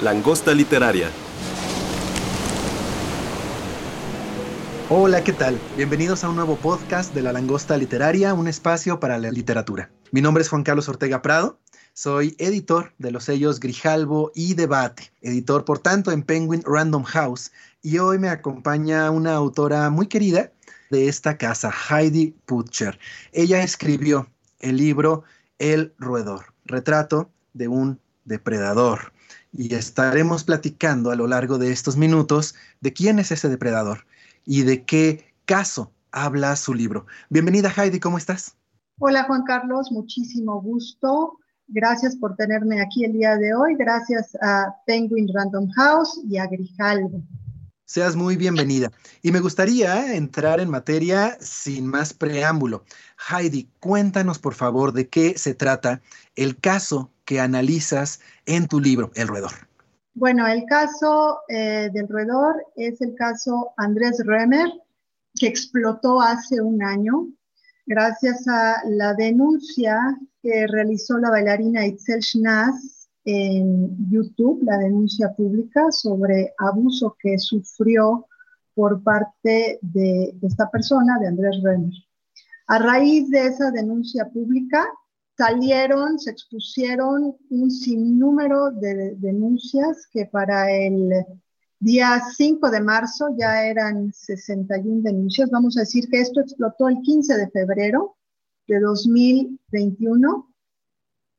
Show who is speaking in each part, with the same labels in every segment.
Speaker 1: Langosta Literaria.
Speaker 2: Hola, ¿qué tal? Bienvenidos a un nuevo podcast de La Langosta Literaria, un espacio para la literatura. Mi nombre es Juan Carlos Ortega Prado. Soy editor de los sellos Grijalbo y Debate, editor por tanto en Penguin Random House, y hoy me acompaña una autora muy querida de esta casa, Heidi Putcher. Ella escribió el libro El Roedor, retrato de un depredador. Y estaremos platicando a lo largo de estos minutos de quién es ese depredador y de qué caso habla su libro. Bienvenida Heidi, ¿cómo estás?
Speaker 3: Hola Juan Carlos, muchísimo gusto. Gracias por tenerme aquí el día de hoy. Gracias a Penguin Random House y a Grijalvo.
Speaker 2: Seas muy bienvenida. Y me gustaría entrar en materia sin más preámbulo. Heidi, cuéntanos por favor de qué se trata el caso que analizas en tu libro, El Roedor.
Speaker 3: Bueno, el caso eh, del roedor es el caso Andrés Remer, que explotó hace un año gracias a la denuncia que realizó la bailarina Itzel Schnaz en YouTube, la denuncia pública sobre abuso que sufrió por parte de, esta persona, de Andrés Renner. A raíz de esa denuncia pública, salieron, se expusieron un sinnúmero de denuncias que para el día 5 de marzo ya eran 61 denuncias. Vamos a decir que esto explotó el 15 de febrero de 2021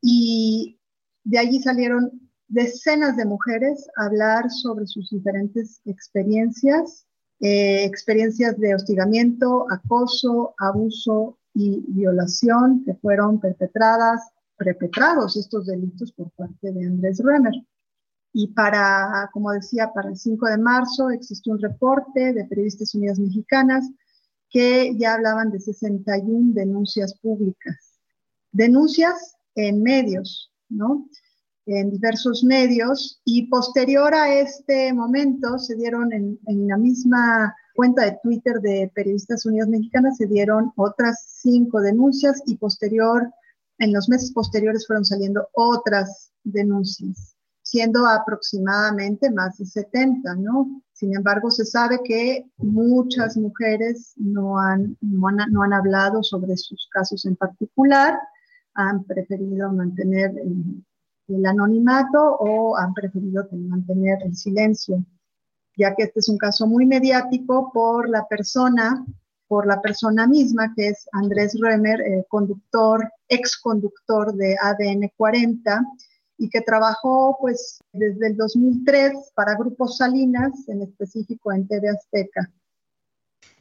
Speaker 3: y de allí salieron decenas de mujeres a hablar sobre sus diferentes experiencias, eh, experiencias de hostigamiento, acoso, abuso y violación que fueron perpetradas, perpetrados estos delitos por parte de Andrés Remer. Y para, como decía, para el 5 de marzo existió un reporte de Periodistas Unidas Mexicanas que ya hablaban de 61 denuncias públicas. Denuncias en medios, ¿no? En diversos medios. Y posterior a este momento se dieron en, en la misma cuenta de Twitter de Periodistas Unidas Mexicanas, se dieron otras cinco denuncias y posterior, en los meses posteriores fueron saliendo otras denuncias siendo aproximadamente más de 70, ¿no? Sin embargo, se sabe que muchas mujeres no han, no han, hablado sobre sus casos en particular, han preferido mantener el, el anonimato o han preferido mantener el silencio, ya que este es un caso muy mediático por la persona, por la persona misma, que es Andrés Römer, eh, conductor, ex conductor de ADN 40, y que trabajó pues desde el 2003 para Grupos Salinas, en específico en TV Azteca.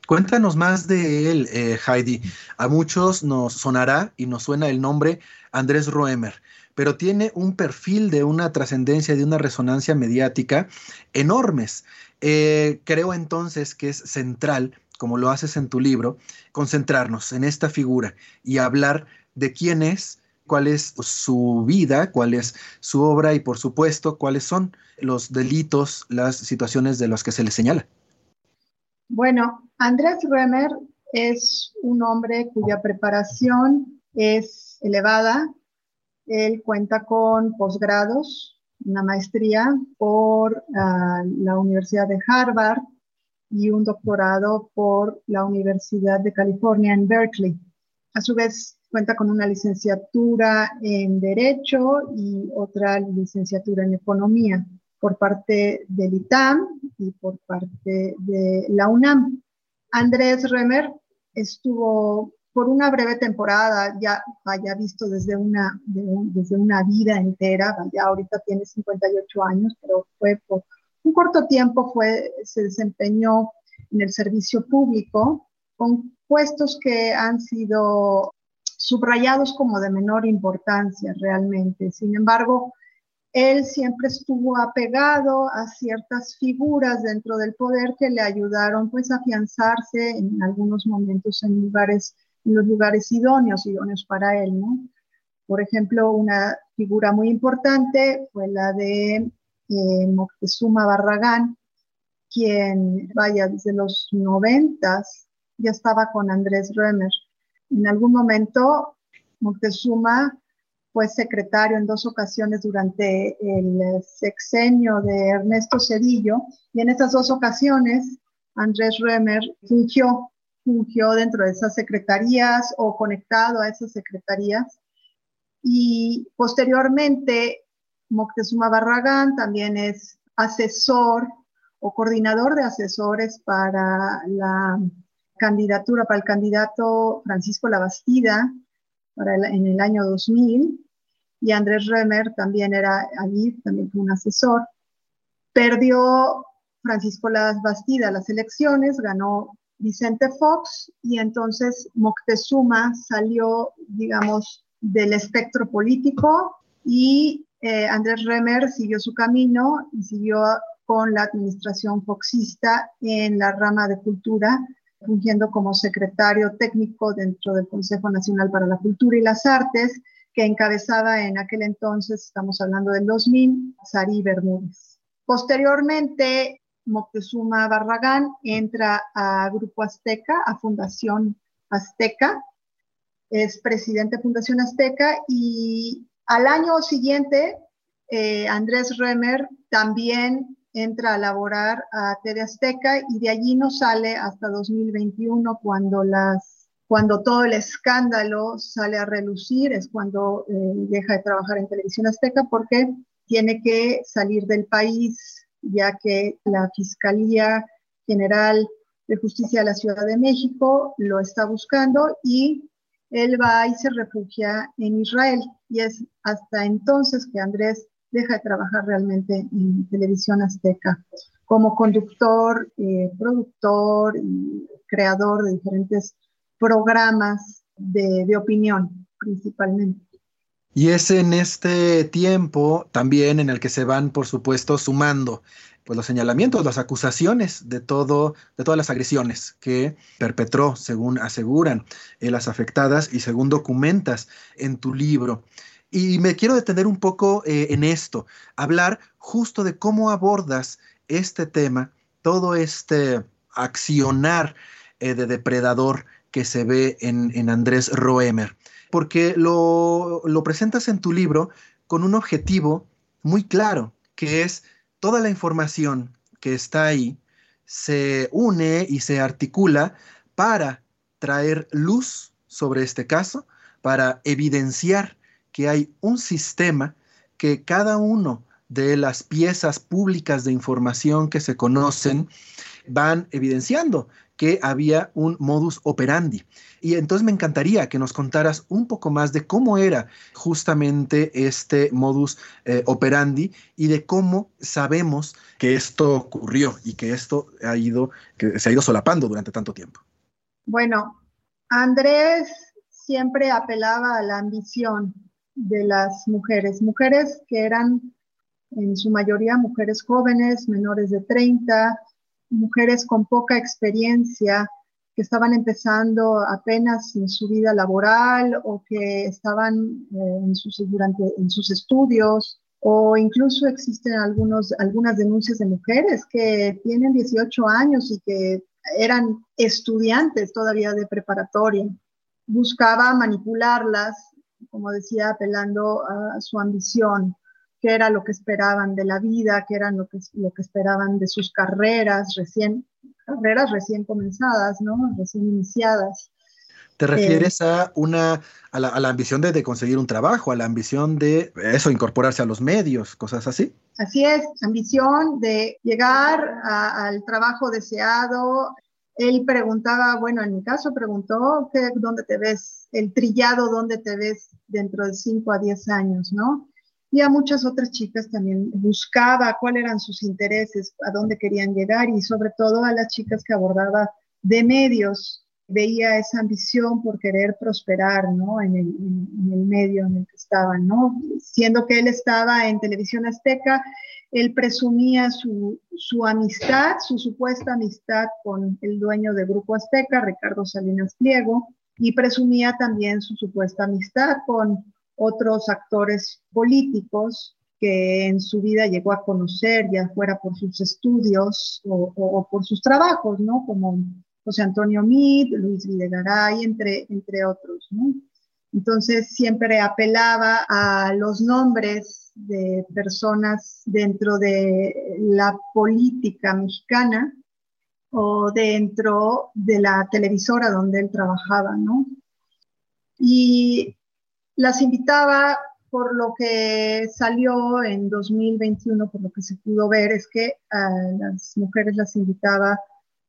Speaker 2: Cuéntanos más de él, eh, Heidi. A muchos nos sonará y nos suena el nombre Andrés Roemer, pero tiene un perfil de una trascendencia, de una resonancia mediática enormes. Eh, creo entonces que es central, como lo haces en tu libro, concentrarnos en esta figura y hablar de quién es, cuál es su vida, cuál es su obra y por supuesto cuáles son los delitos, las situaciones de las que se le señala.
Speaker 3: Bueno, Andrés Remer es un hombre cuya preparación es elevada. Él cuenta con posgrados, una maestría por ah, la Universidad de Harvard y un doctorado por la Universidad de California en Berkeley. A su vez, Cuenta con una licenciatura en Derecho y otra licenciatura en Economía por parte del ITAM y por parte de la UNAM. Andrés Remer estuvo por una breve temporada, ya haya visto desde una, desde una vida entera, ya ahorita tiene 58 años, pero fue por un corto tiempo fue, se desempeñó en el servicio público con puestos que han sido subrayados como de menor importancia realmente. Sin embargo, él siempre estuvo apegado a ciertas figuras dentro del poder que le ayudaron pues a afianzarse en algunos momentos en lugares en los lugares idóneos, idóneos para él. Por ejemplo, una figura muy importante fue la de eh, Moctezuma Barragán, quien, vaya, desde los noventas ya estaba con Andrés Römer. En algún momento, Moctezuma fue secretario en dos ocasiones durante el sexenio de Ernesto Cedillo, y en estas dos ocasiones Andrés Römer fungió, fungió dentro de esas secretarías o conectado a esas secretarías. Y posteriormente, Moctezuma Barragán también es asesor o coordinador de asesores para la candidatura, para el candidato Francisco Labastida para en el año 2000 y Andrés Remer también era allí, también fue un asesor. Perdió Francisco Labastida las elecciones, ganó Vicente Fox y entonces Moctezuma salió, digamos, del espectro político y eh, Andrés Remer siguió su camino y siguió con la administración foxista en la rama de cultura, fungiendo como secretario técnico dentro del Consejo Nacional para la Cultura y las Artes, que encabezaba en aquel entonces, estamos hablando del 2000, Sari Bermúdez. Posteriormente, Moctezuma Barragán entra a Grupo Azteca, a Fundación Azteca, es presidente de Fundación Azteca y al año siguiente, eh, Andrés Remer también entra a laborar a TV Azteca y de allí no sale hasta 2021 cuando las cuando todo el escándalo sale a relucir, es cuando eh, deja de trabajar en Televisión Azteca porque tiene que salir del país, ya que la Fiscalía General de Justicia de la Ciudad de México lo está buscando y él va y se refugia en Israel. Y es hasta entonces que Andrés deja de trabajar realmente en televisión azteca como conductor, eh, productor y creador de diferentes programas de, de opinión principalmente.
Speaker 2: Y es en este tiempo también en el que se van, por supuesto, sumando pues, los señalamientos, las acusaciones de, todo, de todas las agresiones que perpetró, según aseguran eh, las afectadas y según documentas en tu libro. Y me quiero detener un poco eh, en esto, hablar justo de cómo abordas este tema, todo este accionar eh, de depredador que se ve en, Andrés Roemer, porque lo, presentas en tu libro con un objetivo muy claro, que es toda la información que está ahí se une y se articula para traer luz sobre este caso, para evidenciar que hay un sistema que cada uno de las piezas públicas de información que se conocen van evidenciando que había un modus operandi. Y entonces me encantaría que nos contaras un poco más de cómo era justamente este modus eh, operandi y de cómo sabemos que esto ocurrió y que esto ha ido, que se ha ido solapando durante tanto tiempo.
Speaker 3: Bueno, Andrés siempre apelaba a la ambición de las mujeres, mujeres que eran en su mayoría mujeres jóvenes, menores de 30, mujeres con poca experiencia que estaban empezando apenas en su vida laboral o que estaban eh, en, sus, durante, en sus estudios o incluso existen algunos, algunas denuncias de mujeres que tienen 18 años y que eran estudiantes todavía de preparatoria. Buscaba manipularlas, como decía, apelando a su ambición qué era lo que esperaban de la vida, qué era lo que, lo que esperaban de sus carreras recién, carreras recién comenzadas, ¿no? Recién iniciadas.
Speaker 2: ¿Te refieres a una a la, ambición de, conseguir un trabajo, a la ambición de eso, incorporarse a los medios, cosas así?
Speaker 3: Así es, ambición de llegar al trabajo deseado. Él preguntaba, bueno, en mi caso preguntó, ¿qué, ¿dónde te ves? El trillado, ¿dónde te ves dentro de 5 a 10 años, no? Y a muchas otras chicas también buscaba cuáles eran sus intereses, a dónde querían llegar y sobre todo a las chicas que abordaba de medios veía esa ambición por querer prosperar, ¿no? En el, en el, medio en el que estaban, ¿no? Siendo que él estaba en Televisión Azteca, él presumía su, su amistad, su supuesta amistad con el dueño de Grupo Azteca, Ricardo Salinas Pliego, y presumía también su supuesta amistad con otros actores políticos que en su vida llegó a conocer, ya fuera por sus estudios o, por sus trabajos, ¿no? Como José Antonio Meade, Luis Videgaray, entre, entre otros. Entonces siempre apelaba a los nombres de personas dentro de la política mexicana o dentro de la televisora donde él trabajaba, ¿no? Y las invitaba por lo que salió en 2021, por lo que se pudo ver, es que a las mujeres las invitaba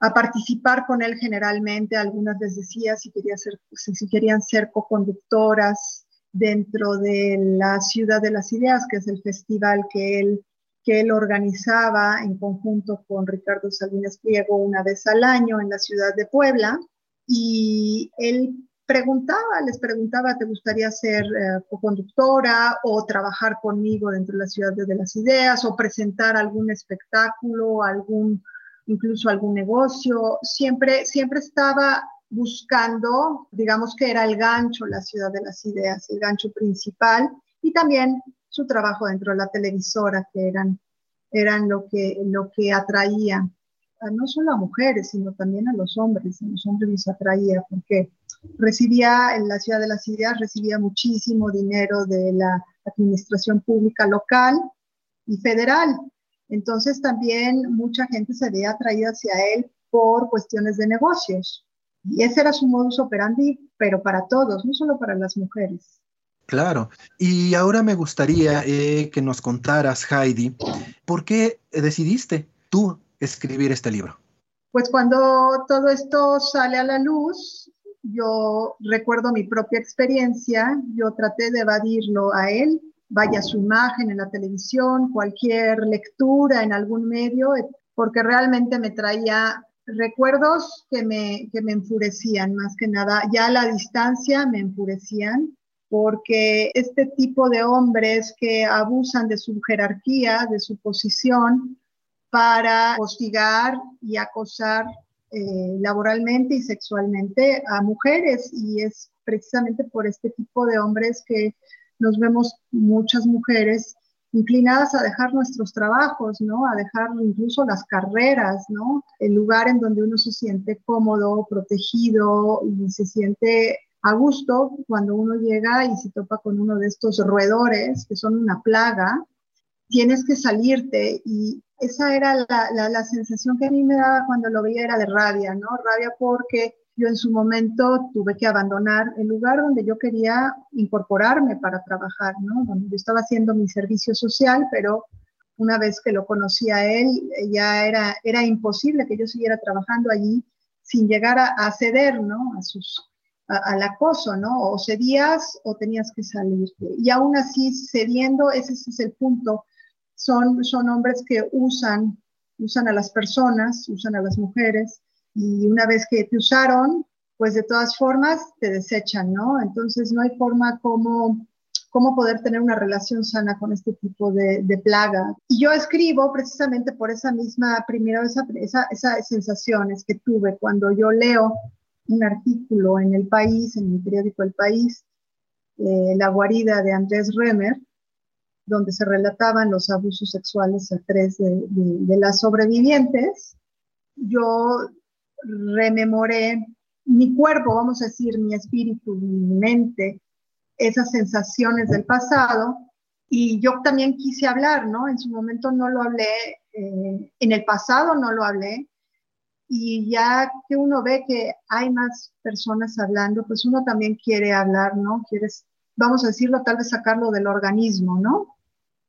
Speaker 3: a participar con él generalmente. Algunas les decía si, quería ser, si querían ser co-conductoras dentro de la Ciudad de las Ideas, que es el festival que él, que él organizaba en conjunto con Ricardo Salinas Pliego una vez al año en la ciudad de Puebla. Y él preguntaba, les preguntaba, ¿te gustaría ser eh, co-conductora o trabajar conmigo dentro de la ciudad de las ideas o presentar algún espectáculo, algún, incluso algún negocio? Siempre, siempre estaba buscando, digamos que era el gancho, la ciudad de las ideas, el gancho principal y también su trabajo dentro de la televisora, que eran, eran lo, que, lo que atraía no solo a mujeres, sino también a los hombres. A los hombres les atraía porque recibía en la ciudad de las ideas, recibía muchísimo dinero de la administración pública local y federal. Entonces también mucha gente se veía atraída hacia él por cuestiones de negocios. Y ese era su modus operandi, pero para todos, no solo para las mujeres.
Speaker 2: Claro. Y ahora me gustaría eh, que nos contaras, Heidi, ¿por qué decidiste tú escribir este libro?
Speaker 3: Pues cuando todo esto sale a la luz, yo recuerdo mi propia experiencia, yo traté de evadirlo a él, vaya su imagen en la televisión, cualquier lectura en algún medio, porque realmente me traía recuerdos que me, que me enfurecían, más que nada, ya a la distancia me enfurecían, porque este tipo de hombres que abusan de su jerarquía, de su posición, para hostigar y acosar eh, laboralmente y sexualmente a mujeres y es precisamente por este tipo de hombres que nos vemos muchas mujeres inclinadas a dejar nuestros trabajos, ¿no? A dejar incluso las carreras, ¿no? El lugar en donde uno se siente cómodo, protegido y se siente a gusto cuando uno llega y se topa con uno de estos roedores que son una plaga, tienes que salirte y esa era la, la, sensación que a mí me daba cuando lo veía, era de rabia, ¿no? Rabia porque yo en su momento tuve que abandonar el lugar donde yo quería incorporarme para trabajar, ¿no? Donde yo estaba haciendo mi servicio social, pero una vez que lo conocí a él, ya era, era imposible que yo siguiera trabajando allí sin llegar a, ceder, ¿no? A sus, al acoso, ¿no? O cedías o tenías que salir. Y aún así, cediendo, ese es el punto son, son hombres que usan, usan a las personas, usan a las mujeres, y una vez que te usaron, pues de todas formas te desechan, ¿no? Entonces no hay forma como, cómo poder tener una relación sana con este tipo de, plaga. Y yo escribo precisamente por esa misma, primero, esa, esa, esas sensaciones que tuve cuando yo leo un artículo en El País, en el periódico El País, eh, La guarida de Andrés Remer, donde se relataban los abusos sexuales a tres de, las sobrevivientes, yo rememoré mi cuerpo, vamos a decir, mi espíritu, mi mente, esas sensaciones del pasado. Y yo también quise hablar, ¿no? En su momento no lo hablé, eh, en el pasado no lo hablé. Y ya que uno ve que hay más personas hablando, pues uno también quiere hablar, ¿no? Quieres, vamos a decirlo, tal vez sacarlo del organismo, ¿no?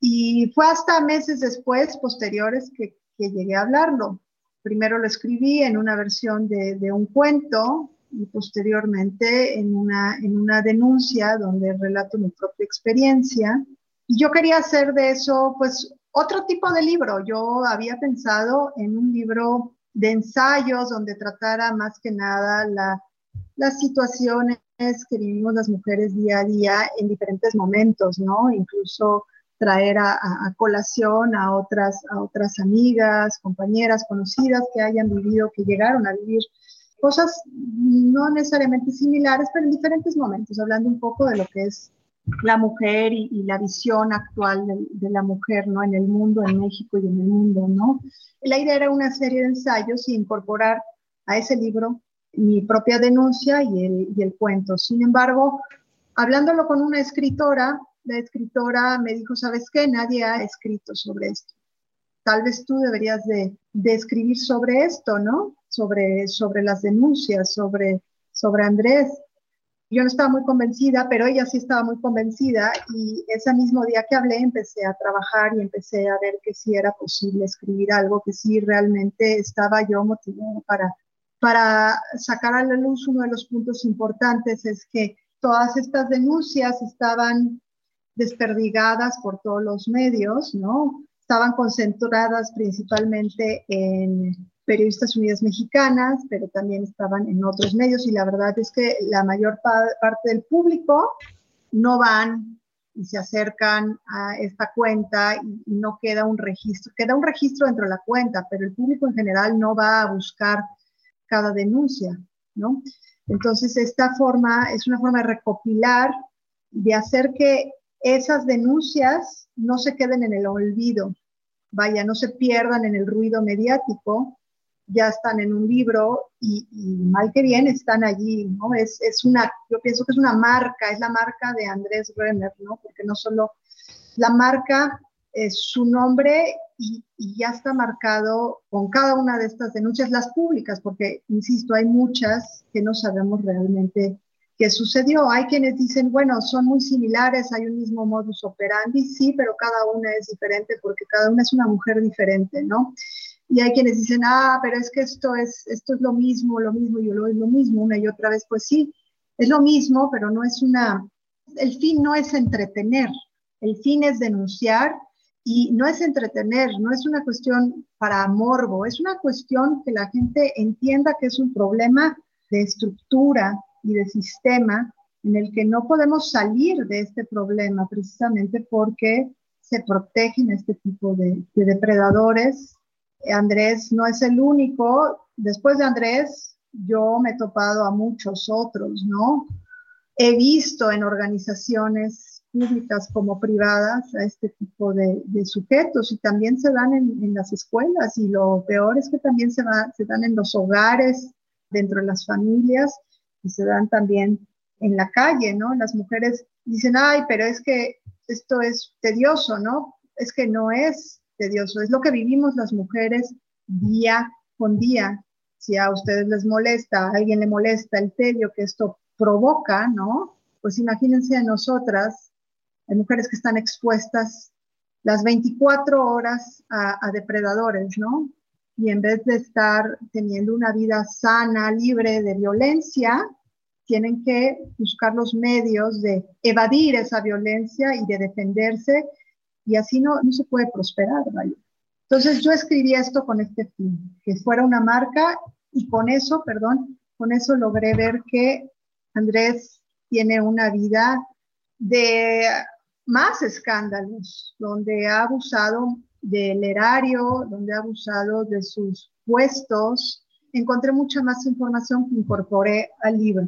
Speaker 3: Y fue hasta meses después, posteriores, que, llegué a hablarlo. Primero lo escribí en una versión de, un cuento y posteriormente en una, en una denuncia donde relato mi propia experiencia. Y yo quería hacer de eso, pues, otro tipo de libro. Yo había pensado en un libro de ensayos donde tratara más que nada la, las situaciones que vivimos las mujeres día a día en diferentes momentos, ¿no? Incluso traer a, colación a otras, amigas, compañeras, conocidas que hayan vivido, que llegaron a vivir cosas no necesariamente similares, pero en diferentes momentos, hablando un poco de lo que es la mujer y, la visión actual de, la mujer, ¿no? En el mundo, en México y en el mundo, ¿no? La idea era una serie de ensayos y incorporar a ese libro mi propia denuncia y el cuento. Sin embargo, hablándolo con una escritora, la escritora me dijo, ¿sabes qué? Nadie ha escrito sobre esto. Tal vez tú deberías de, de escribir sobre esto, ¿no? Sobre, sobre las denuncias, sobre, sobre Andrés. Yo no estaba muy convencida, pero ella sí estaba muy convencida y ese mismo día que hablé empecé a trabajar y empecé a ver que sí era posible escribir algo, que sí realmente estaba yo motivada para, para sacar a la luz uno de los puntos importantes es que todas estas denuncias estaban desperdigadas por todos los medios, ¿no? Estaban concentradas principalmente en periodistas unidas mexicanas, pero también estaban en otros medios y la verdad es que la mayor parte del público no van y se acercan a esta cuenta y, no queda un registro, queda un registro dentro de la cuenta, pero el público en general no va a buscar cada denuncia, ¿no? Entonces, esta forma es una forma de recopilar, de hacer que esas denuncias no se queden en el olvido, vaya, no se pierdan en el ruido mediático, ya están en un libro y, mal que bien están allí, ¿no? Es, es, una, yo pienso que es una marca, es la marca de Andrés Renner, ¿no? Porque no solo la marca es su nombre y, ya está marcado con cada una de estas denuncias, las públicas, porque, insisto, hay muchas que no sabemos realmente qué sucedió. Hay quienes dicen, bueno, son muy similares, hay un mismo modus operandi, sí, pero cada una es diferente porque cada una es una mujer diferente, ¿no? Y hay quienes dicen, ah, pero es que esto es, esto es lo mismo, lo mismo, y lo es lo mismo, una y otra vez, pues sí, es lo mismo, pero no es una, el fin no es entretener, el fin es denunciar y no es entretener, no es una cuestión para morbo, es una cuestión que la gente entienda que es un problema de estructura y de sistema en el que no podemos salir de este problema precisamente porque se protegen este tipo de, de depredadores Andrés no es el único. Después de Andrés, yo me he topado a muchos otros, ¿no? He visto en organizaciones públicas como privadas a este tipo de, sujetos y también se dan en, las escuelas y lo peor es que también se, se dan en los hogares, dentro de las familias y se dan también en la calle, ¿no? Las mujeres dicen, ay, pero es que esto es tedioso, ¿no? Es que no es tedioso. Es lo que vivimos las mujeres día con día. Si a ustedes les molesta, a alguien le molesta el tedio que esto provoca, ¿no? Pues imagínense a nosotras, hay mujeres que están expuestas las 24 horas a depredadores, ¿no? Y en vez de estar teniendo una vida sana, libre de violencia, tienen que buscar los medios de evadir esa violencia y de defenderse y así no, no se puede prosperar, Entonces yo escribí esto con este fin, que fuera una marca y con eso, perdón, con eso logré ver que Andrés tiene una vida de más escándalos, donde ha abusado del erario, donde ha abusado de sus puestos. Encontré mucha más información que incorporé al libro.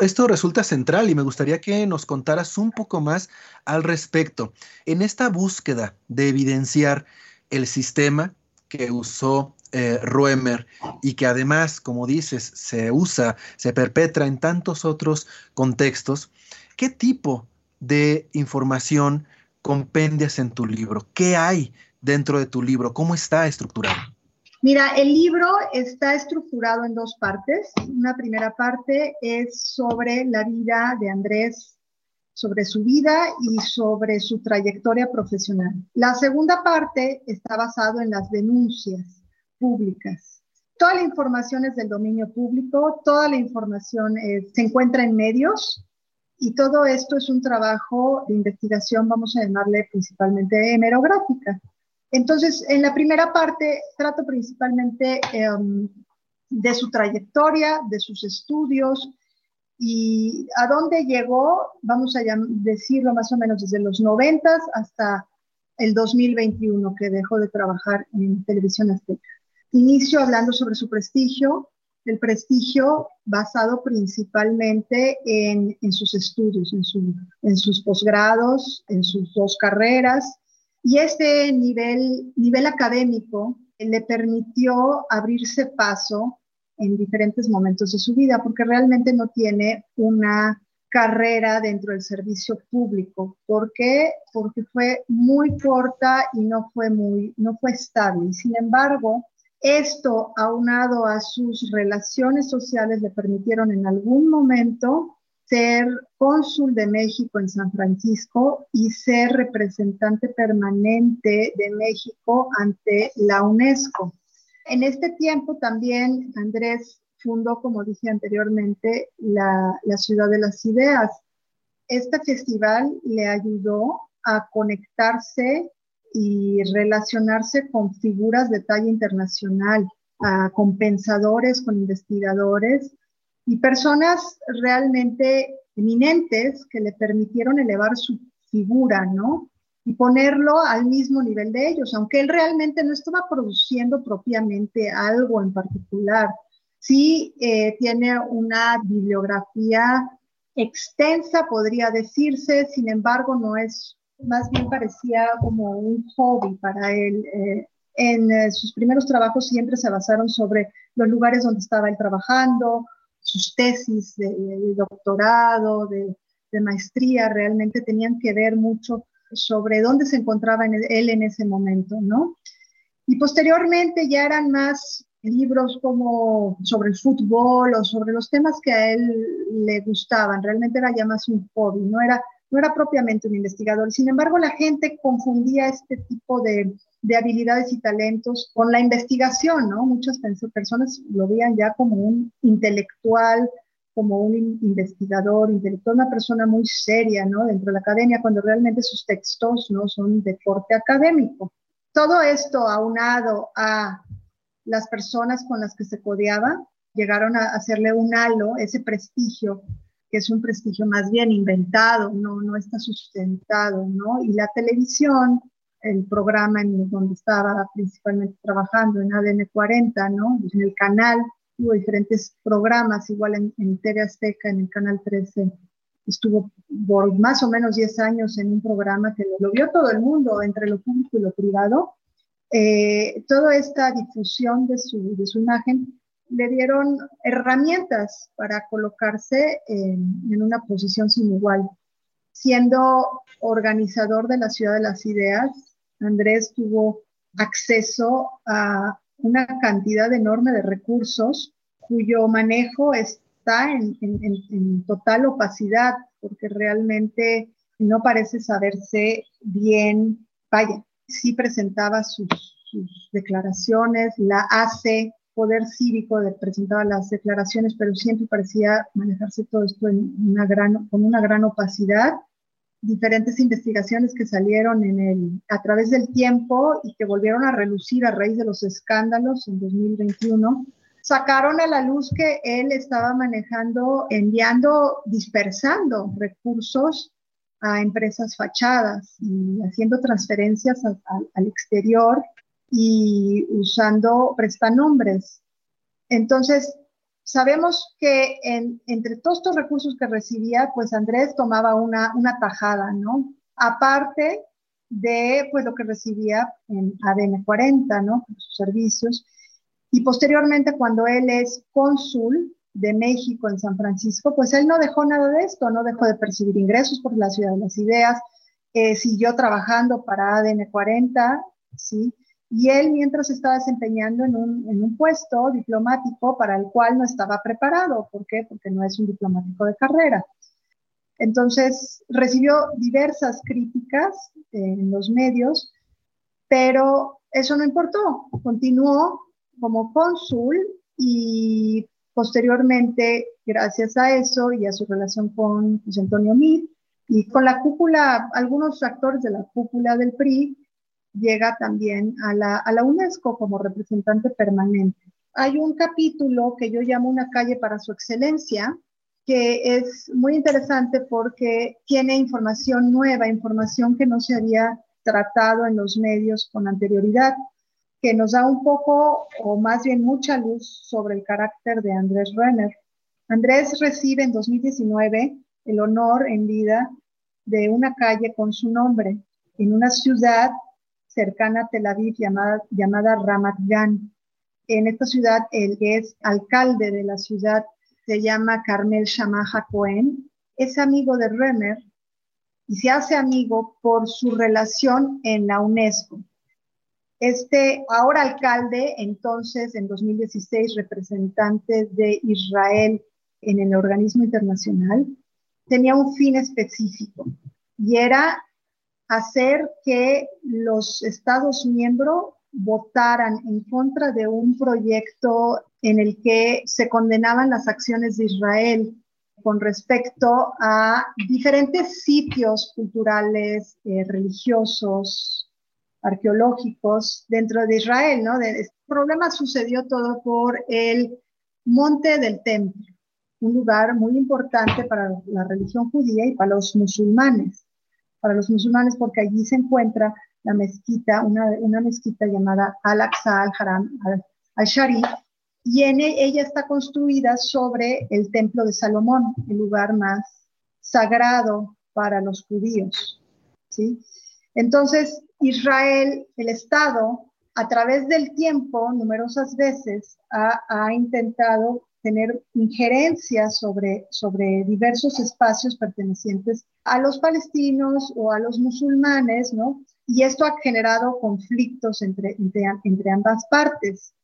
Speaker 2: Esto resulta central y me gustaría que nos contaras un poco más al respecto. En esta búsqueda de evidenciar el sistema que usó eh, Ruemer y que además, como dices, se usa, se perpetra en tantos otros contextos, ¿qué tipo de información compendias en tu libro? ¿Qué hay dentro de tu libro? ¿Cómo está estructurado?
Speaker 3: Mira, el libro está estructurado en dos partes. Una primera parte es sobre la vida de Andrés, sobre su vida y sobre su trayectoria profesional. La segunda parte está basado en las denuncias públicas. Toda la información es del dominio público, toda la información se encuentra en medios y todo esto es un trabajo de investigación, vamos a llamarle principalmente hemerográfica. Entonces, en la primera parte trato principalmente em, de su trayectoria, de sus estudios, ¿Y a dónde llegó? Vamos a decirlo más o menos desde los 90 hasta el 2021, que dejó de trabajar en Televisión Azteca. Inicio hablando sobre su prestigio, el prestigio basado principalmente en, sus estudios, en, en sus posgrados, en sus dos carreras. Y este nivel, nivel académico le permitió abrirse paso en diferentes momentos de su vida, porque realmente no tiene una carrera dentro del servicio público. ¿Por qué? Porque fue muy corta y no fue muy, no fue estable. Sin embargo, esto, aunado a sus relaciones sociales, le permitieron en algún momento ser cónsul de México en San Francisco y ser representante permanente de México ante la UNESCO. En este tiempo también Andrés fundó, como dije anteriormente, la, Ciudad de las Ideas. Este festival le ayudó a conectarse y relacionarse con figuras de talla internacional, con pensadores, con investigadores y personas realmente eminentes que le permitieron elevar su figura, ¿no? Y ponerlo al mismo nivel de ellos, aunque él realmente no estaba produciendo propiamente algo en particular. Sí eh, tiene una bibliografía extensa, podría decirse, sin embargo, no es más bien parecía como un hobby para él. Eh, en eh, sus primeros trabajos siempre se basaron sobre los lugares donde estaba él trabajando, sus tesis de, doctorado, de, maestría, realmente tenían que ver mucho sobre dónde se encontraba él en ese momento, ¿no? Y posteriormente ya eran más libros como sobre el fútbol o sobre los temas que a él le gustaban, realmente era ya más un hobby, no era no era propiamente un investigador. Sin embargo, la gente confundía este tipo de, habilidades y talentos con la investigación, ¿no? Muchas personas lo veían ya como un intelectual, como un investigador, intelectual, una persona muy seria, ¿no? Dentro de la academia, cuando realmente sus textos, ¿no? Son de corte académico. Todo esto aunado a las personas con las que se codeaba, llegaron a hacerle un halo, ese prestigio que es un prestigio más bien inventado, no, no está sustentado, ¿no? Y la televisión, el programa en donde estaba principalmente trabajando en ADN 40, ¿no? En el canal, hubo diferentes programas, igual en, en TV Azteca, en el canal 13, estuvo por más o menos 10 años en un programa que lo, vio todo el mundo, entre lo público y lo privado. Eh, toda esta difusión de su, de su imagen le dieron herramientas para colocarse en, una posición sin igual. Siendo organizador de la Ciudad de las Ideas, Andrés tuvo acceso a una cantidad enorme de recursos cuyo manejo está en, total opacidad, porque realmente no parece saberse bien, vaya, sí presentaba sus, declaraciones, la hace poder cívico de presentar las declaraciones, pero siempre parecía manejarse todo esto con una gran opacidad. Diferentes investigaciones que salieron a través del tiempo y que volvieron a relucir a raíz de los escándalos en 2021, sacaron a la luz que él estaba manejando, enviando, dispersando recursos a empresas fachadas y haciendo transferencias al exterior y usando prestanombres. Entonces, sabemos que entre todos estos recursos que recibía, pues Andrés tomaba una, una tajada, ¿no? Aparte de pues lo que recibía en ADN 40, ¿no? Sus servicios. Y posteriormente, cuando él es cónsul de México en San Francisco, pues él no dejó nada de esto, no dejó de percibir ingresos por la Ciudad de las Ideas, eh, siguió trabajando para ADN 40, ¿sí? Y él mientras estaba desempeñando en un, puesto diplomático para el cual no estaba preparado. ¿Por qué? Porque no es un diplomático de carrera. Entonces recibió diversas críticas en los medios, pero eso no importó. Continuó como cónsul y posteriormente, gracias a eso y a su relación con José Antonio Meade y con la cúpula, algunos actores de la cúpula del PRI, llega también a la, UNESCO como representante permanente. Hay un capítulo que yo llamo Una calle para su excelencia, que es muy interesante porque tiene información nueva, información que no se había tratado en los medios con anterioridad, que nos da un poco o más bien mucha luz sobre el carácter de Andrés Renner. Andrés recibe en 2019 el honor en vida de una calle con su nombre en una ciudad cercana a Tel Aviv llamada, llamada Ramat Gan. En esta ciudad, el que es alcalde de la ciudad se llama Carmel Shamaha Cohen, es amigo de Remer y se hace amigo por su relación en la UNESCO. Este ahora alcalde, entonces en 2016 representante de Israel en el organismo internacional, tenía un fin específico y era hacer que los Estados miembros votaran en contra de un proyecto en el que se condenaban las acciones de Israel con respecto a diferentes sitios culturales, eh, religiosos, arqueológicos dentro de Israel, ¿no? este problema sucedió todo por el Monte del Templo, un lugar muy importante para la religión judía y para los musulmanes. Para los musulmanes porque allí se encuentra la mezquita, una, una mezquita llamada Al-Aqsa al-Haram al-Sharif, y en e, ella está construida sobre el templo de Salomón, el lugar más sagrado para los judíos. ¿sí? Entonces, Israel, el Estado, a través del tiempo, numerosas veces, ha, ha intentado tener injerencia sobre, sobre diversos espacios pertenecientes a los palestinos o a los musulmanes, ¿no? Y esto ha generado conflictos entre, entre, ambas partes.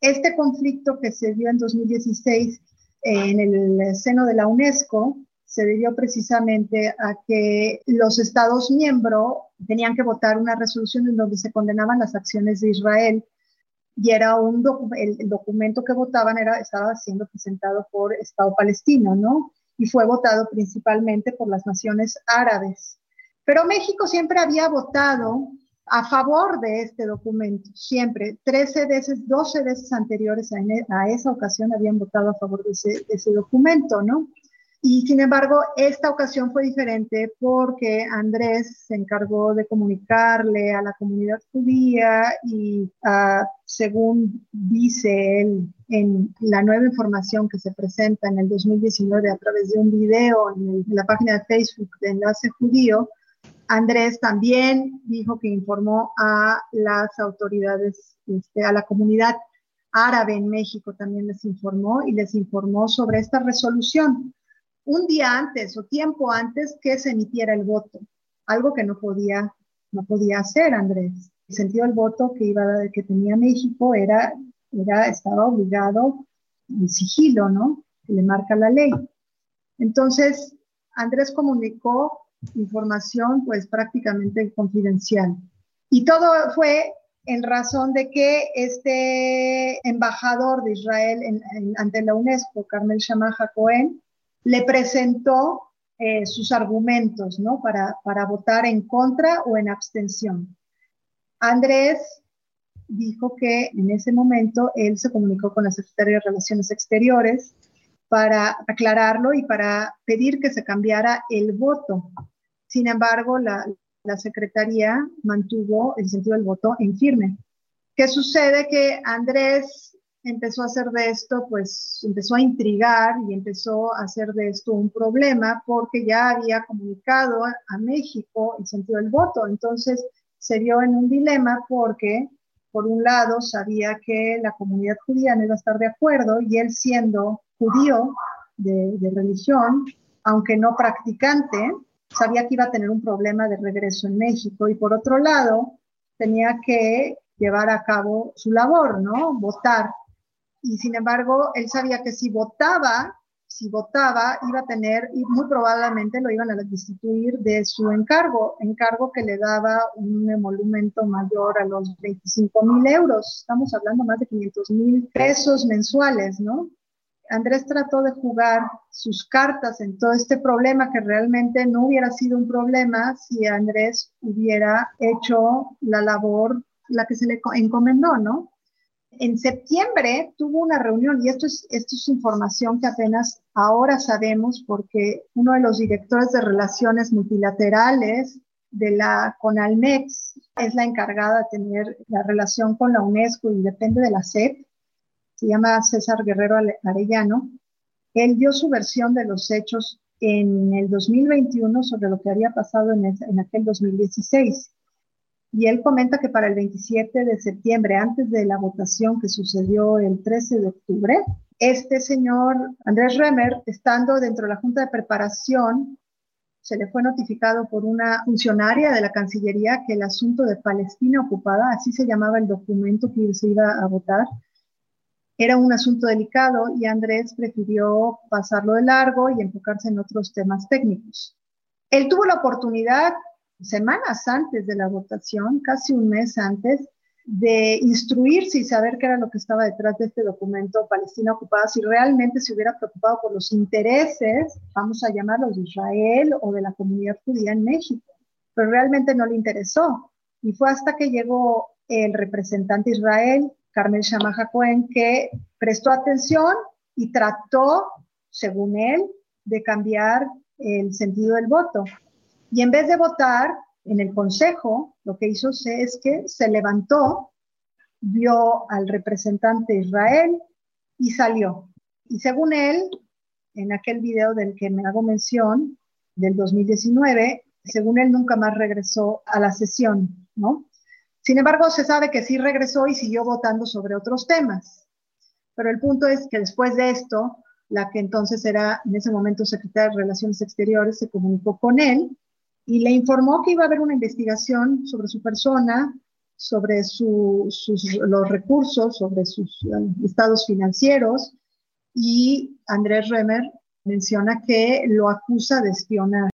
Speaker 3: Este conflicto que se dio en 2016 eh, en el seno de la UNESCO se debió precisamente a que los Estados miembros tenían que votar una resolución en donde se condenaban las acciones de Israel y era un el, documento que votaban era, estaba siendo presentado por Estado palestino, ¿no? Y fue votado principalmente por las naciones árabes. Pero México siempre había votado a favor de este documento, siempre. 13 veces, 12 veces anteriores a, esa ocasión habían votado a favor de ese, documento, ¿no? Y sin embargo, esta ocasión fue diferente porque Andrés se encargó de comunicarle a la comunidad judía y uh, según dice él en la nueva información que se presenta en el 2019 a través de un video en la página de Facebook de Enlace Judío, Andrés también dijo que informó a las autoridades, este, a la comunidad árabe en México también les informó y les informó sobre esta resolución un día antes o tiempo antes que se emitiera el voto, algo que no podía, no podía hacer Andrés. El sentido del voto que, iba, que tenía México era, estaba obligado en sigilo, ¿no? Que le marca la ley. Entonces, Andrés comunicó información pues prácticamente confidencial. Y todo fue en razón de que este embajador de Israel ante la UNESCO, Carmel Shamaha Cohen, le presentó eh, sus argumentos ¿no? para, para votar en contra o en abstención. Andrés dijo que en ese momento él se comunicó con la Secretaría de Relaciones Exteriores para aclararlo y para pedir que se cambiara el voto. Sin embargo, la, Secretaría mantuvo el sentido del voto en firme. ¿Qué sucede? Que Andrés empezó a hacer de esto, pues empezó a intrigar y empezó a hacer de esto un problema porque ya había comunicado a México el sentido del voto. Entonces se vio en un dilema porque, por un lado, sabía que la comunidad judía no iba a estar de acuerdo y él siendo judío de, de religión, aunque no practicante, sabía que iba a tener un problema de regreso en México y por otro lado tenía que llevar a cabo su labor, ¿no? Votar. Y sin embargo, él sabía que si votaba, si votaba, iba a tener, y muy probablemente lo iban a destituir de su encargo, encargo que le daba un emolumento mayor a los 25 mil euros. Estamos hablando más de 500 mil pesos mensuales, ¿no? Andrés trató de jugar sus cartas en todo este problema que realmente no hubiera sido un problema si Andrés hubiera hecho la labor, la que se le encomendó, ¿no? En septiembre tuvo una reunión, y esto es, información que apenas ahora sabemos porque uno de los directores de relaciones multilaterales de la CONALMEX es la encargada de tener la relación con la UNESCO y depende de la SEP, se llama César Guerrero Arellano. Él dio su versión de los hechos en el 2021 sobre lo que había pasado en, en aquel 2016. Y él comenta que para el 27 de septiembre, antes de la votación que sucedió el 13 de octubre, este señor Andrés Remer, estando dentro de la Junta de Preparación, se le fue notificado por una funcionaria de la Cancillería que el asunto de Palestina ocupada, así se llamaba el documento que se iba a votar, era un asunto delicado y Andrés prefirió pasarlo de largo y enfocarse en otros temas técnicos. Él tuvo la oportunidad semanas antes de la votación, casi un mes antes, de instruirse y saber qué era lo que estaba detrás de este documento Palestina ocupada, si realmente se hubiera preocupado por los intereses, vamos a llamarlos de Israel o de la comunidad judía en México, pero realmente no le interesó. Y fue hasta que llegó el representante Israel, Carmel Shamaha Cohen, que prestó atención y trató, según él, de cambiar el sentido del voto. Y en vez de votar, en el consejo, lo que hizo es que se levantó, vio al representante Israel y salió. Y según él, en aquel video del que me hago mención, del 2019, según él nunca más regresó a la sesión, ¿no? Sin embargo, se sabe que sí regresó y siguió votando sobre otros temas. Pero el punto es que después de esto, la que entonces era en ese momento secretaria de Relaciones Exteriores se comunicó con él y le informó que iba a haber una investigación sobre su persona, sobre sus, los recursos, sobre sus eh, estados financieros y Andrés Remer menciona que lo acusa de espionaje.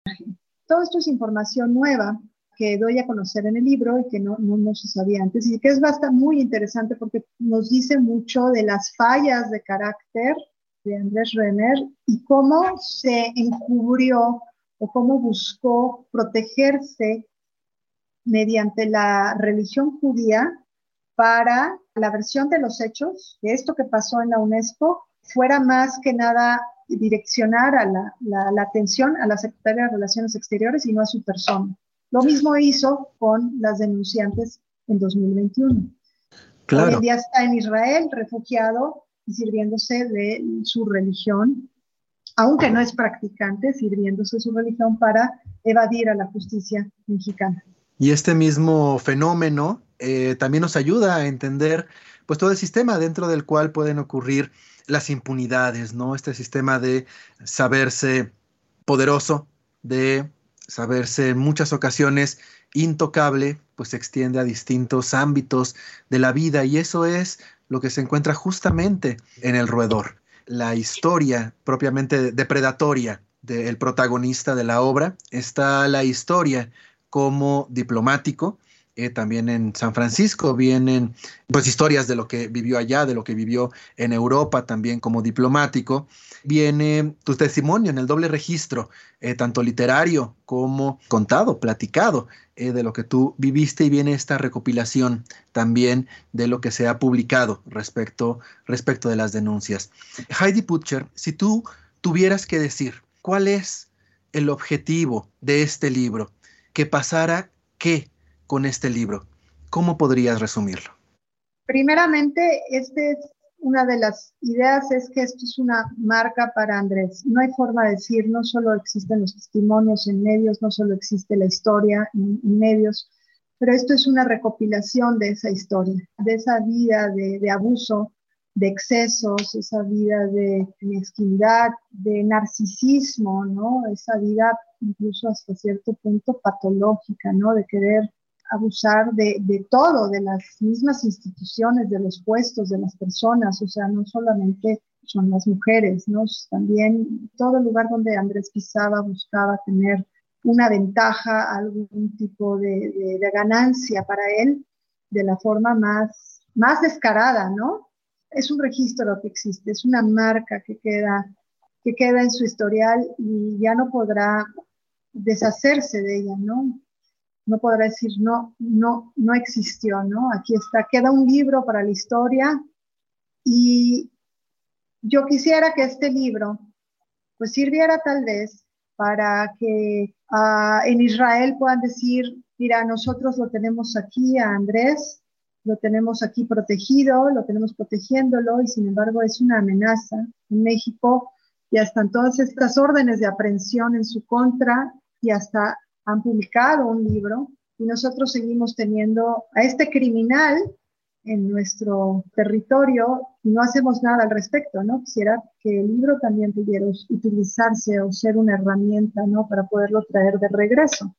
Speaker 3: Todo esto es información nueva que doy a conocer en el libro y que no, no, no se sabía antes y que es bastante muy interesante porque nos dice mucho de las fallas de carácter de Andrés Remer y cómo se encubrió o cómo buscó protegerse mediante la religión judía para la versión de los hechos, de esto que pasó en la UNESCO, fuera más que nada direccionar a la, la, atención a la Secretaría de Relaciones Exteriores y no a su persona. Lo mismo hizo con las denunciantes en 2021. Claro. Hoy en día está en Israel, refugiado y sirviéndose de su religión aunque no es practicante, sirviéndose su religión para evadir a la justicia mexicana.
Speaker 2: Y este mismo fenómeno eh, también nos ayuda a entender pues todo el sistema dentro del cual pueden ocurrir las impunidades, ¿no? Este sistema de saberse poderoso, de saberse en muchas ocasiones intocable, pues se extiende a distintos ámbitos de la vida y eso es lo que se encuentra justamente en el roedor la historia propiamente depredatoria del protagonista de la obra, está la historia como diplomático. Eh, también en San Francisco vienen pues historias de lo que vivió allá, de lo que vivió en Europa también como diplomático. Viene tu testimonio en el doble registro, eh, tanto literario como contado, platicado eh, de lo que tú viviste y viene esta recopilación también de lo que se ha publicado respecto, respecto de las denuncias. Heidi Putcher, si tú tuvieras que decir cuál es el objetivo de este libro, que pasara qué con este libro, ¿cómo podrías resumirlo?
Speaker 3: Primeramente, este es una de las ideas es que esto es una marca para Andrés. No hay forma de decir, no solo existen los testimonios en medios, no solo existe la historia en, medios, pero esto es una recopilación de esa historia, de esa vida de, abuso, de excesos, esa vida de mezquindad, de narcisismo, ¿no? Esa vida incluso hasta cierto punto patológica, ¿no? De querer abusar de, de, todo, de las mismas instituciones, de los puestos, de las personas, o sea, no solamente son las mujeres, ¿no? También todo lugar donde Andrés pisaba buscaba tener una ventaja, algún tipo de, de, ganancia para él de la forma más, más descarada, ¿no? Es un registro que existe, es una marca que queda, que queda en su historial y ya no podrá deshacerse de ella, ¿no? No podrá decir no, no, no existió, ¿no? Aquí está, queda un libro para la historia y yo quisiera que este libro pues sirviera tal vez para que ah, en Israel puedan decir, mira, nosotros lo tenemos aquí a Andrés, lo tenemos aquí protegido, lo tenemos protegiéndolo y sin embargo es una amenaza. En México ya están todas estas órdenes de aprehensión en su contra y hasta han publicado un libro y nosotros seguimos teniendo a este criminal en nuestro territorio y no hacemos nada al respecto, ¿no? Quisiera que el libro también pudiera utilizarse o ser una herramienta, ¿no? Para poderlo traer de regreso.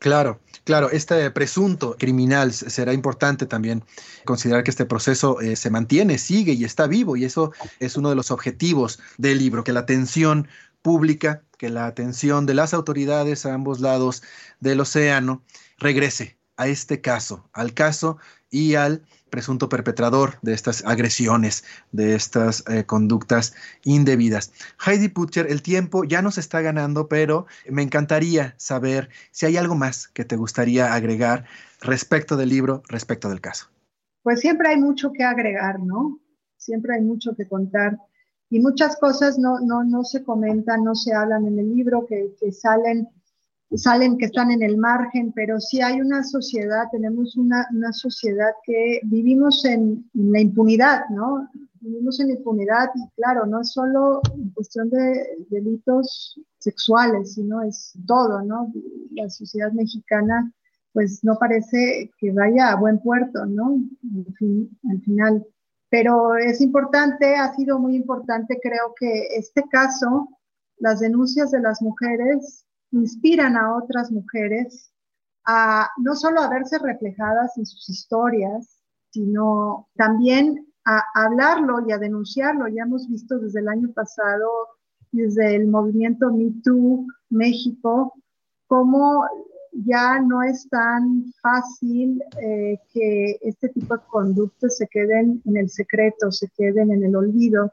Speaker 2: Claro, claro, este presunto criminal será importante también considerar que este proceso eh, se mantiene, sigue y está vivo y eso es uno de los objetivos del libro, que la atención pública, que la atención de las autoridades a ambos lados del océano regrese a este caso, al caso y al presunto perpetrador de estas agresiones, de estas eh, conductas indebidas. Heidi Putcher, el tiempo ya nos está ganando, pero me encantaría saber si hay algo más que te gustaría agregar respecto del libro, respecto del caso.
Speaker 3: Pues siempre hay mucho que agregar, ¿no? Siempre hay mucho que contar. Y muchas cosas no, no, no se comentan, no se hablan en el libro, que, que salen salen que están en el margen, pero sí hay una sociedad, tenemos una, una sociedad que vivimos en, la impunidad, ¿no? Vivimos en impunidad y claro, no es solo en cuestión de delitos sexuales, sino es todo, ¿no? La sociedad mexicana pues no parece que vaya a buen puerto, ¿no? al final. Pero es importante, ha sido muy importante, creo que este caso, las denuncias de las mujeres inspiran a otras mujeres a no solo a verse reflejadas en sus historias, sino también a hablarlo y a denunciarlo. Ya hemos visto desde el año pasado, desde el movimiento Me Too México, cómo ya no es tan fácil eh, que este tipo de conductas se queden en el secreto, se queden en el olvido.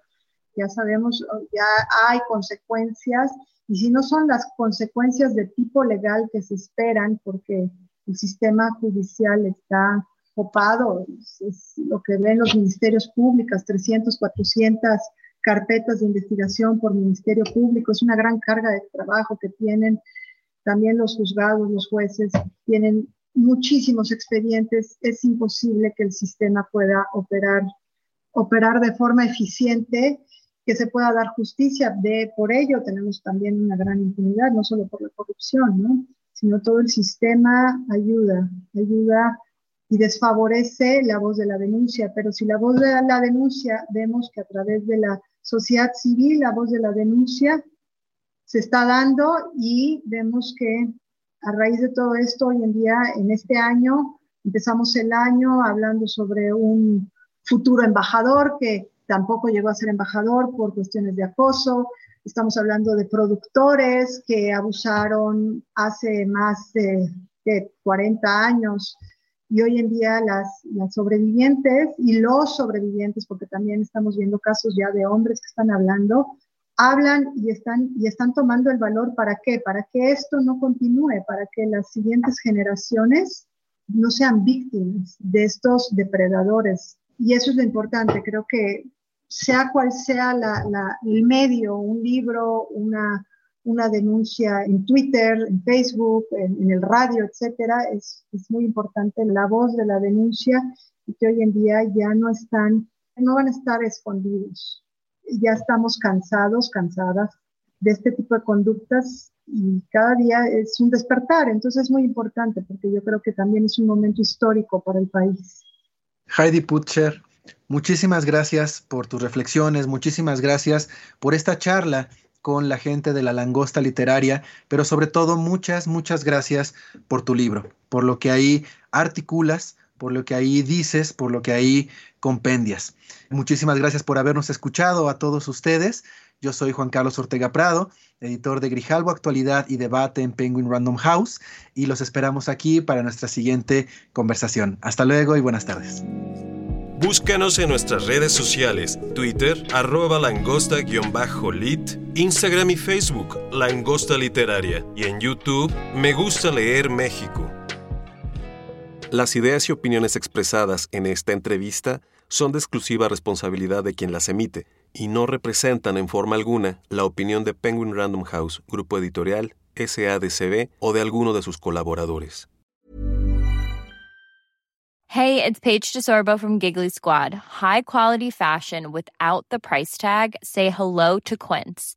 Speaker 3: Ya sabemos, ya hay consecuencias y si no son las consecuencias de tipo legal que se esperan, porque el sistema judicial está copado, es, lo que ven los ministerios públicos, 300, 400 carpetas de investigación por ministerio público, es una gran carga de trabajo que tienen también los juzgados, los jueces, tienen muchísimos expedientes, es imposible que el sistema pueda operar, operar de forma eficiente que se pueda dar justicia. De, por ello tenemos también una gran impunidad, no solo por la corrupción, ¿no? sino todo el sistema ayuda, ayuda y desfavorece la voz de la denuncia. Pero si la voz de la denuncia vemos que a través de la sociedad civil, la voz de la denuncia se está dando y vemos que a raíz de todo esto, hoy en día, en este año, empezamos el año hablando sobre un futuro embajador que tampoco llegó a ser embajador por cuestiones de acoso. Estamos hablando de productores que abusaron hace más de, 40 años y hoy en día las, las, sobrevivientes y los sobrevivientes, porque también estamos viendo casos ya de hombres que están hablando, hablan y están, y están tomando el valor para qué, para que esto no continúe, para que las siguientes generaciones no sean víctimas de estos depredadores. Y eso es lo importante, creo que sea cual sea el medio, un libro, una, denuncia en Twitter, en Facebook, en, el radio, etcétera, es, muy importante la voz de la denuncia y que hoy en día ya no están, no van a estar escondidos. Ya estamos cansados, cansadas de este tipo de conductas y cada día es un despertar. Entonces es muy importante porque yo creo que también es un momento histórico para el país.
Speaker 2: Heidi Putcher, Muchísimas gracias por tus reflexiones, muchísimas gracias por esta charla con la gente de la langosta literaria, pero sobre todo muchas, muchas gracias por tu libro, por lo que ahí articulas, por lo que ahí dices, por lo que ahí compendias. Muchísimas gracias por habernos escuchado a todos ustedes. Yo soy Juan Carlos Ortega Prado, editor de Grijalvo Actualidad y Debate en Penguin Random House, y los esperamos aquí para nuestra siguiente conversación. Hasta luego y buenas tardes.
Speaker 1: Búscanos en nuestras redes sociales, Twitter, arroba langosta-lit, Instagram y Facebook, Langosta Literaria, y en YouTube, Me Gusta Leer México. Las ideas y opiniones expresadas en esta entrevista son de exclusiva responsabilidad de quien las emite y no representan en forma alguna la opinión de Penguin Random House, Grupo Editorial, SADCB o de alguno de sus colaboradores.
Speaker 4: Hey, it's Paige DeSorbo from Giggly Squad. High quality fashion without the price tag. Say hello to Quince.